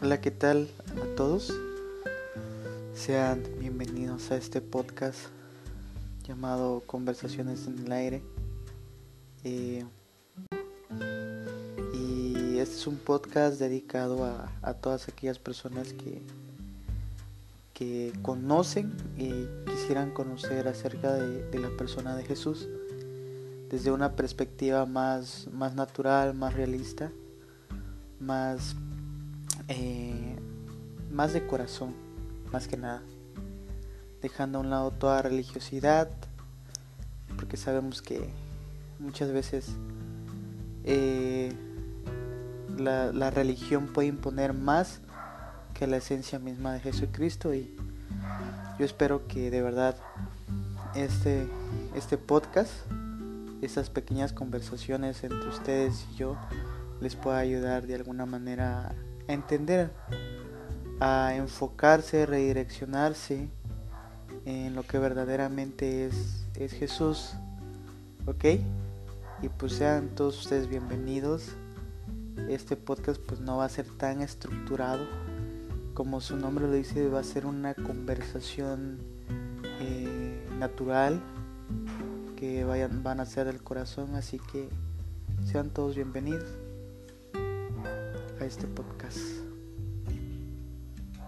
Hola, ¿qué tal a todos? Sean bienvenidos a este podcast llamado Conversaciones en el Aire. Eh, y este es un podcast dedicado a, todas aquellas personas que, que conocen y quisieran conocer acerca de, la persona de Jesús desde una perspectiva más, más natural, más realista, más eh, más de corazón, más que nada. Dejando a un lado toda religiosidad, porque sabemos que muchas veces eh, la, la, religión puede imponer más que la esencia misma de Jesucristo y yo espero que de verdad este, este podcast, estas pequeñas conversaciones entre ustedes y yo les pueda ayudar de alguna manera a entender, a enfocarse, redireccionarse en lo que verdaderamente es, es Jesús. ¿Ok? Y pues sean todos ustedes bienvenidos. Este podcast pues no va a ser tan estructurado como su nombre lo dice, va a ser una conversación eh, natural que vayan, van a ser del corazón, así que sean todos bienvenidos a este podcast.